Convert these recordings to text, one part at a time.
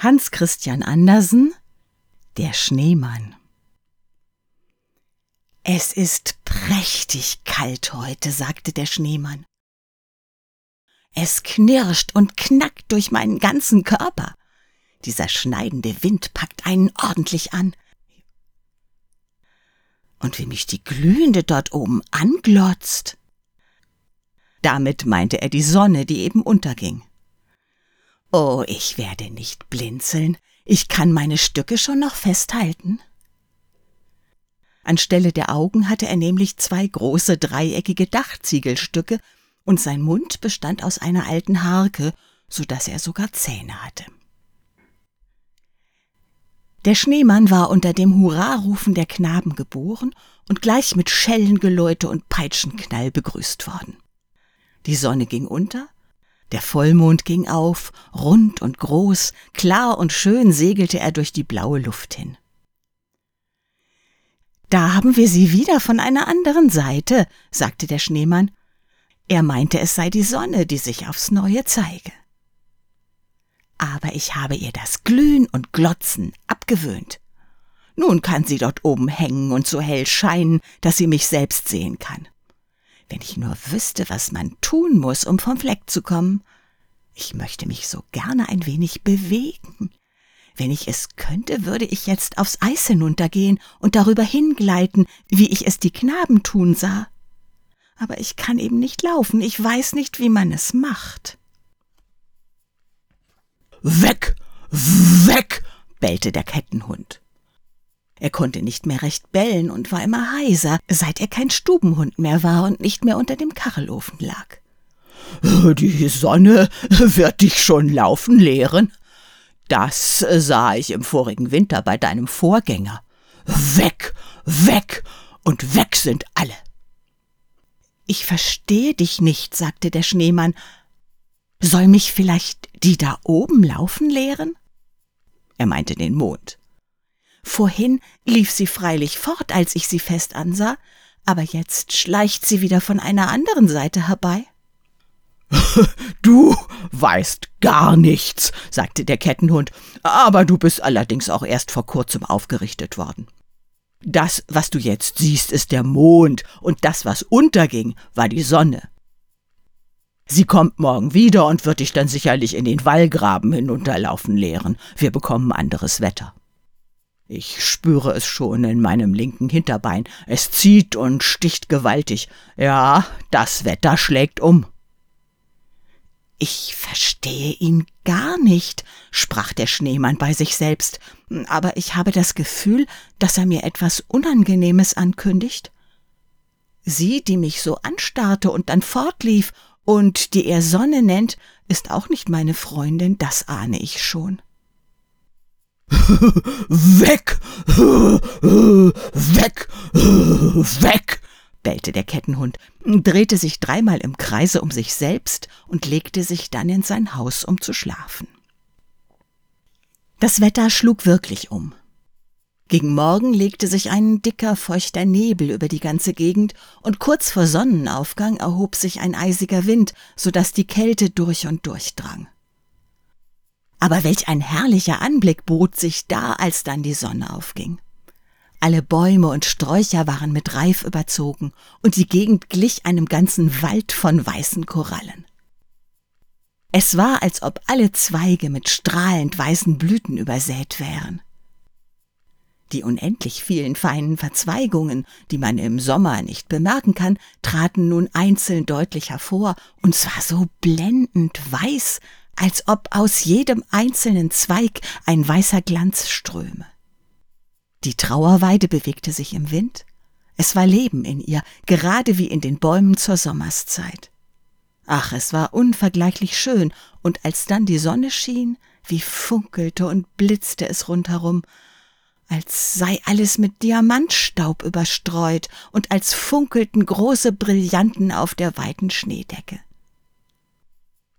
Hans Christian Andersen Der Schneemann Es ist prächtig kalt heute, sagte der Schneemann. Es knirscht und knackt durch meinen ganzen Körper. Dieser schneidende Wind packt einen ordentlich an. Und wie mich die Glühende dort oben anglotzt. Damit meinte er die Sonne, die eben unterging. Oh, ich werde nicht blinzeln, ich kann meine Stücke schon noch festhalten. Anstelle der Augen hatte er nämlich zwei große dreieckige Dachziegelstücke, und sein Mund bestand aus einer alten Harke, so dass er sogar Zähne hatte. Der Schneemann war unter dem Hurrarufen der Knaben geboren und gleich mit Schellengeläute und Peitschenknall begrüßt worden. Die Sonne ging unter, der Vollmond ging auf, rund und groß, klar und schön segelte er durch die blaue Luft hin. Da haben wir sie wieder von einer anderen Seite, sagte der Schneemann. Er meinte, es sei die Sonne, die sich aufs Neue zeige. Aber ich habe ihr das Glühen und Glotzen abgewöhnt. Nun kann sie dort oben hängen und so hell scheinen, dass sie mich selbst sehen kann. Wenn ich nur wüsste, was man tun muss, um vom Fleck zu kommen. Ich möchte mich so gerne ein wenig bewegen. Wenn ich es könnte, würde ich jetzt aufs Eis hinuntergehen und darüber hingleiten, wie ich es die Knaben tun sah. Aber ich kann eben nicht laufen, ich weiß nicht, wie man es macht. Weg, weg, bellte der Kettenhund. Er konnte nicht mehr recht bellen und war immer heiser, seit er kein Stubenhund mehr war und nicht mehr unter dem Kachelofen lag. Die Sonne wird dich schon laufen lehren. Das sah ich im vorigen Winter bei deinem Vorgänger. Weg, weg und weg sind alle. Ich verstehe dich nicht, sagte der Schneemann. Soll mich vielleicht die da oben laufen lehren? Er meinte den Mond. Vorhin lief sie freilich fort, als ich sie fest ansah, aber jetzt schleicht sie wieder von einer anderen Seite herbei. Du weißt gar nichts, sagte der Kettenhund, aber du bist allerdings auch erst vor kurzem aufgerichtet worden. Das, was du jetzt siehst, ist der Mond, und das, was unterging, war die Sonne. Sie kommt morgen wieder und wird dich dann sicherlich in den Wallgraben hinunterlaufen lehren. Wir bekommen anderes Wetter. Ich spüre es schon in meinem linken Hinterbein. Es zieht und sticht gewaltig. Ja, das Wetter schlägt um. Ich verstehe ihn gar nicht, sprach der Schneemann bei sich selbst, aber ich habe das Gefühl, dass er mir etwas Unangenehmes ankündigt. Sie, die mich so anstarrte und dann fortlief und die er Sonne nennt, ist auch nicht meine Freundin, das ahne ich schon. Weg! Weg! Weg! bellte der Kettenhund, drehte sich dreimal im Kreise um sich selbst und legte sich dann in sein Haus, um zu schlafen. Das Wetter schlug wirklich um. Gegen Morgen legte sich ein dicker, feuchter Nebel über die ganze Gegend, und kurz vor Sonnenaufgang erhob sich ein eisiger Wind, so dass die Kälte durch und durch drang. Aber welch ein herrlicher Anblick bot sich da, als dann die Sonne aufging. Alle Bäume und Sträucher waren mit Reif überzogen, und die Gegend glich einem ganzen Wald von weißen Korallen. Es war, als ob alle Zweige mit strahlend weißen Blüten übersät wären. Die unendlich vielen feinen Verzweigungen, die man im Sommer nicht bemerken kann, traten nun einzeln deutlich hervor, und zwar so blendend weiß, als ob aus jedem einzelnen Zweig ein weißer Glanz ströme. Die Trauerweide bewegte sich im Wind, es war Leben in ihr, gerade wie in den Bäumen zur Sommerszeit. Ach, es war unvergleichlich schön, und als dann die Sonne schien, wie funkelte und blitzte es rundherum, als sei alles mit Diamantstaub überstreut und als funkelten große Brillanten auf der weiten Schneedecke.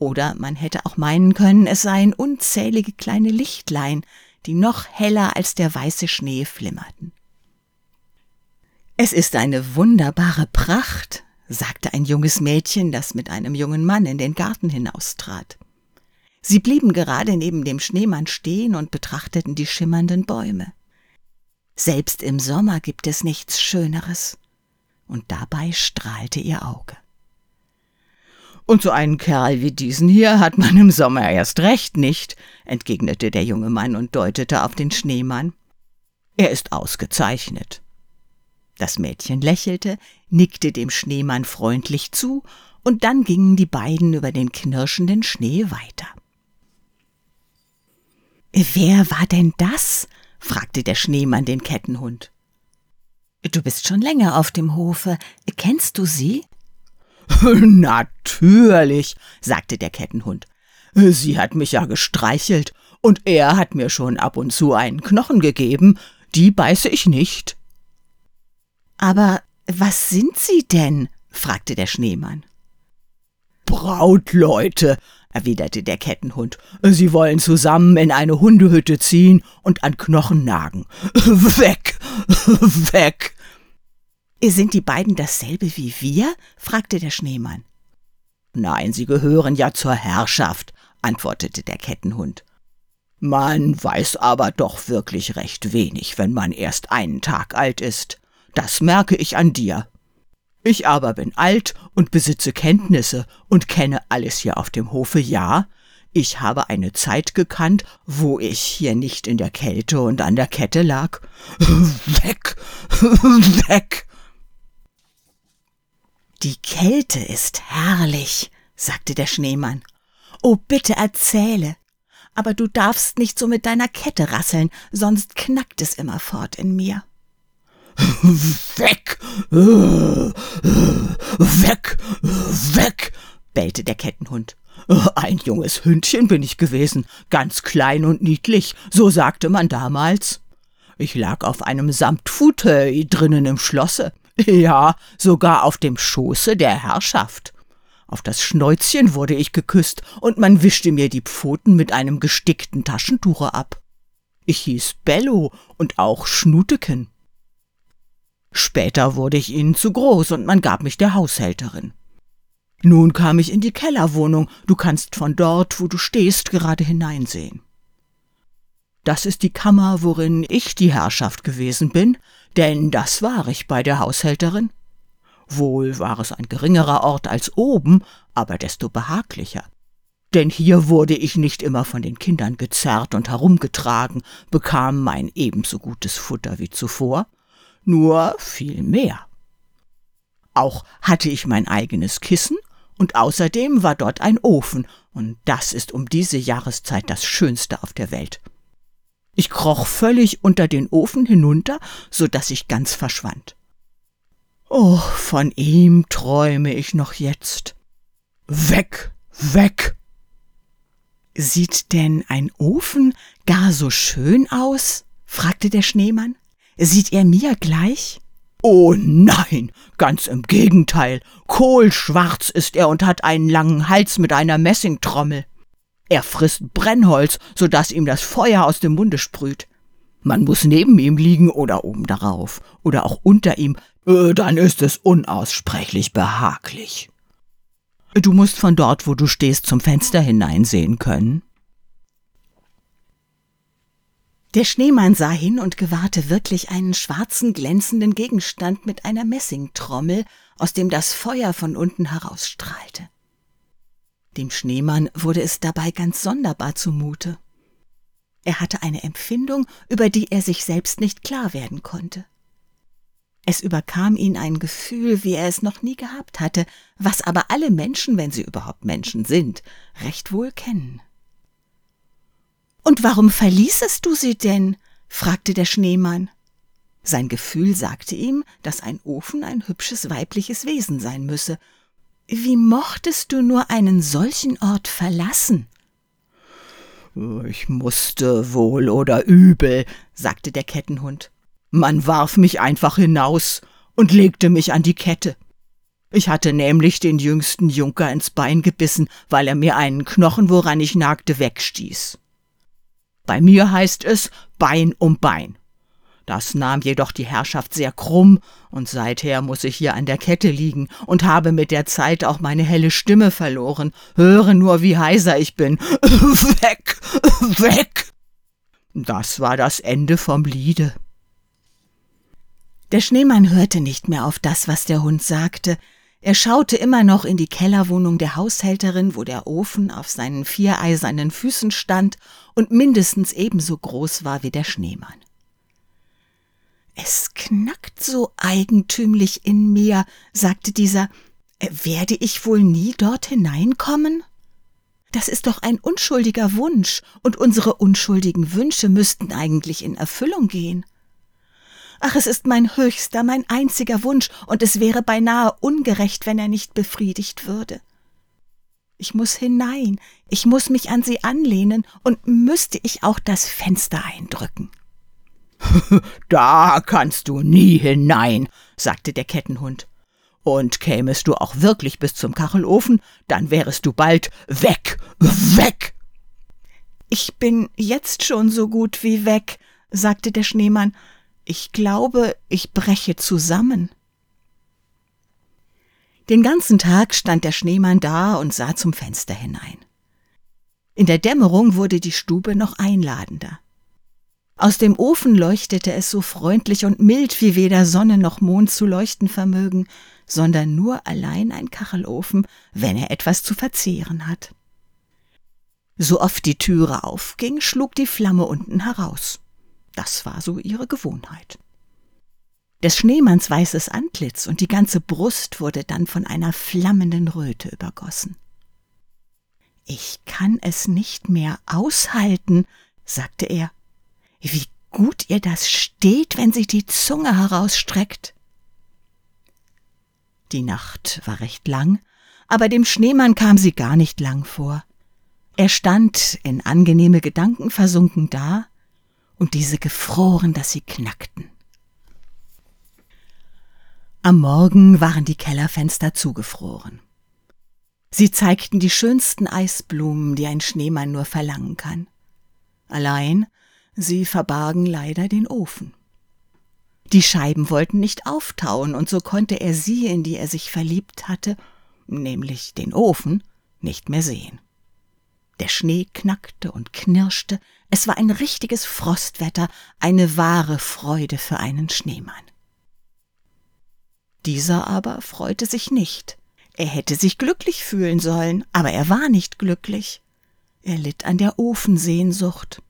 Oder man hätte auch meinen können, es seien unzählige kleine Lichtlein, die noch heller als der weiße Schnee flimmerten. Es ist eine wunderbare Pracht, sagte ein junges Mädchen, das mit einem jungen Mann in den Garten hinaustrat. Sie blieben gerade neben dem Schneemann stehen und betrachteten die schimmernden Bäume. Selbst im Sommer gibt es nichts Schöneres. Und dabei strahlte ihr Auge. Und so einen Kerl wie diesen hier hat man im Sommer erst recht nicht, entgegnete der junge Mann und deutete auf den Schneemann. Er ist ausgezeichnet. Das Mädchen lächelte, nickte dem Schneemann freundlich zu, und dann gingen die beiden über den knirschenden Schnee weiter. Wer war denn das? fragte der Schneemann den Kettenhund. Du bist schon länger auf dem Hofe. Kennst du sie? Natürlich, sagte der Kettenhund. Sie hat mich ja gestreichelt, und er hat mir schon ab und zu einen Knochen gegeben, die beiße ich nicht. Aber was sind Sie denn? fragte der Schneemann. Brautleute, erwiderte der Kettenhund. Sie wollen zusammen in eine Hundehütte ziehen und an Knochen nagen. Weg, weg. Sind die beiden dasselbe wie wir? fragte der Schneemann. Nein, sie gehören ja zur Herrschaft, antwortete der Kettenhund. Man weiß aber doch wirklich recht wenig, wenn man erst einen Tag alt ist. Das merke ich an dir. Ich aber bin alt und besitze Kenntnisse und kenne alles hier auf dem Hofe, ja. Ich habe eine Zeit gekannt, wo ich hier nicht in der Kälte und an der Kette lag. Weg, weg. Die Kälte ist herrlich, sagte der Schneemann. Oh, bitte erzähle. Aber du darfst nicht so mit deiner Kette rasseln, sonst knackt es immerfort in mir. Weg! Weg! Weg! bellte der Kettenhund. Ein junges Hündchen bin ich gewesen, ganz klein und niedlich, so sagte man damals. Ich lag auf einem Samtfauteuil drinnen im Schlosse. Ja, sogar auf dem Schoße der Herrschaft. Auf das Schnäuzchen wurde ich geküsst, und man wischte mir die Pfoten mit einem gestickten Taschentuche ab. Ich hieß Bello und auch Schnuteken. Später wurde ich ihnen zu groß, und man gab mich der Haushälterin. Nun kam ich in die Kellerwohnung, du kannst von dort, wo du stehst, gerade hineinsehen. Das ist die Kammer, worin ich die Herrschaft gewesen bin, denn das war ich bei der Haushälterin. Wohl war es ein geringerer Ort als oben, aber desto behaglicher. Denn hier wurde ich nicht immer von den Kindern gezerrt und herumgetragen, bekam mein ebenso gutes Futter wie zuvor, nur viel mehr. Auch hatte ich mein eigenes Kissen, und außerdem war dort ein Ofen, und das ist um diese Jahreszeit das Schönste auf der Welt. Ich kroch völlig unter den Ofen hinunter, so dass ich ganz verschwand. Oh, von ihm träume ich noch jetzt. Weg, weg! Sieht denn ein Ofen gar so schön aus? fragte der Schneemann. Sieht er mir gleich? Oh nein, ganz im Gegenteil. Kohlschwarz ist er und hat einen langen Hals mit einer Messingtrommel. Er frisst Brennholz, so dass ihm das Feuer aus dem Munde sprüht. Man muss neben ihm liegen oder oben darauf oder auch unter ihm, äh, dann ist es unaussprechlich behaglich. Du musst von dort, wo du stehst, zum Fenster hineinsehen können. Der Schneemann sah hin und gewahrte wirklich einen schwarzen, glänzenden Gegenstand mit einer Messingtrommel, aus dem das Feuer von unten herausstrahlte. Dem Schneemann wurde es dabei ganz sonderbar zumute. Er hatte eine Empfindung, über die er sich selbst nicht klar werden konnte. Es überkam ihn ein Gefühl, wie er es noch nie gehabt hatte, was aber alle Menschen, wenn sie überhaupt Menschen sind, recht wohl kennen. Und warum verließest du sie denn? fragte der Schneemann. Sein Gefühl sagte ihm, dass ein Ofen ein hübsches weibliches Wesen sein müsse, wie mochtest du nur einen solchen Ort verlassen? Ich musste wohl oder übel, sagte der Kettenhund. Man warf mich einfach hinaus und legte mich an die Kette. Ich hatte nämlich den jüngsten Junker ins Bein gebissen, weil er mir einen Knochen, woran ich nagte, wegstieß. Bei mir heißt es Bein um Bein. Das nahm jedoch die Herrschaft sehr krumm, und seither muss ich hier an der Kette liegen und habe mit der Zeit auch meine helle Stimme verloren. Höre nur, wie heiser ich bin. weg, weg. Das war das Ende vom Liede. Der Schneemann hörte nicht mehr auf das, was der Hund sagte. Er schaute immer noch in die Kellerwohnung der Haushälterin, wo der Ofen auf seinen vier eisernen Füßen stand und mindestens ebenso groß war wie der Schneemann. Es knackt so eigentümlich in mir, sagte dieser. Werde ich wohl nie dort hineinkommen? Das ist doch ein unschuldiger Wunsch, und unsere unschuldigen Wünsche müssten eigentlich in Erfüllung gehen. Ach, es ist mein höchster, mein einziger Wunsch, und es wäre beinahe ungerecht, wenn er nicht befriedigt würde. Ich muss hinein, ich muss mich an sie anlehnen, und müsste ich auch das Fenster eindrücken. da kannst du nie hinein, sagte der Kettenhund. Und kämest du auch wirklich bis zum Kachelofen, dann wärest du bald weg, weg. Ich bin jetzt schon so gut wie weg, sagte der Schneemann. Ich glaube, ich breche zusammen. Den ganzen Tag stand der Schneemann da und sah zum Fenster hinein. In der Dämmerung wurde die Stube noch einladender. Aus dem Ofen leuchtete es so freundlich und mild, wie weder Sonne noch Mond zu leuchten vermögen, sondern nur allein ein Kachelofen, wenn er etwas zu verzehren hat. So oft die Türe aufging, schlug die Flamme unten heraus. Das war so ihre Gewohnheit. Des Schneemanns weißes Antlitz und die ganze Brust wurde dann von einer flammenden Röte übergossen. Ich kann es nicht mehr aushalten, sagte er wie gut ihr das steht, wenn sie die Zunge herausstreckt. Die Nacht war recht lang, aber dem Schneemann kam sie gar nicht lang vor. Er stand in angenehme Gedanken versunken da, und diese gefroren, dass sie knackten. Am Morgen waren die Kellerfenster zugefroren. Sie zeigten die schönsten Eisblumen, die ein Schneemann nur verlangen kann. Allein Sie verbargen leider den Ofen. Die Scheiben wollten nicht auftauen, und so konnte er sie, in die er sich verliebt hatte, nämlich den Ofen, nicht mehr sehen. Der Schnee knackte und knirschte, es war ein richtiges Frostwetter, eine wahre Freude für einen Schneemann. Dieser aber freute sich nicht. Er hätte sich glücklich fühlen sollen, aber er war nicht glücklich. Er litt an der Ofensehnsucht.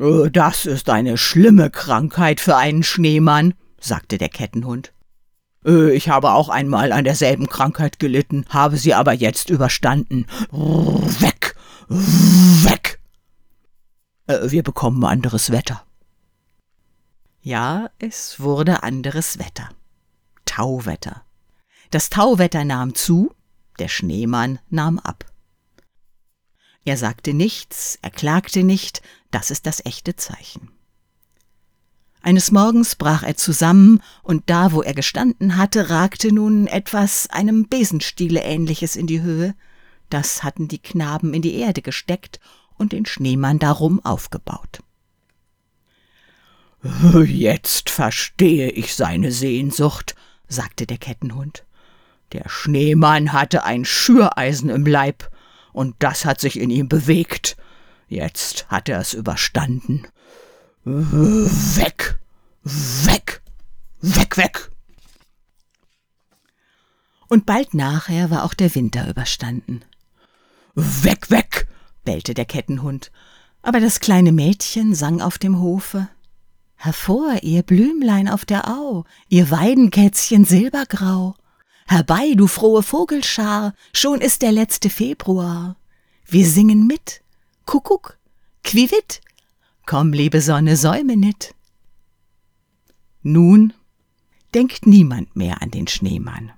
Äh, das ist eine schlimme Krankheit für einen Schneemann, sagte der Kettenhund. Äh, ich habe auch einmal an derselben Krankheit gelitten, habe sie aber jetzt überstanden. Weg, weg. Äh, wir bekommen anderes Wetter. Ja, es wurde anderes Wetter. Tauwetter. Das Tauwetter nahm zu, der Schneemann nahm ab. Er sagte nichts, er klagte nicht, das ist das echte Zeichen. Eines Morgens brach er zusammen, und da, wo er gestanden hatte, ragte nun etwas einem Besenstiele ähnliches in die Höhe. Das hatten die Knaben in die Erde gesteckt und den Schneemann darum aufgebaut. Jetzt verstehe ich seine Sehnsucht, sagte der Kettenhund. Der Schneemann hatte ein Schüreisen im Leib, und das hat sich in ihm bewegt. Jetzt hat er es überstanden. Weg, weg, weg, weg. Und bald nachher war auch der Winter überstanden. Weg, weg, bellte der Kettenhund, aber das kleine Mädchen sang auf dem Hofe. Hervor, ihr Blümlein auf der Au, ihr Weidenkätzchen silbergrau. Herbei, du frohe Vogelschar, schon ist der letzte Februar. Wir singen mit. Kuckuck, Quivit, komm, liebe Sonne, säume nit. Nun denkt niemand mehr an den Schneemann.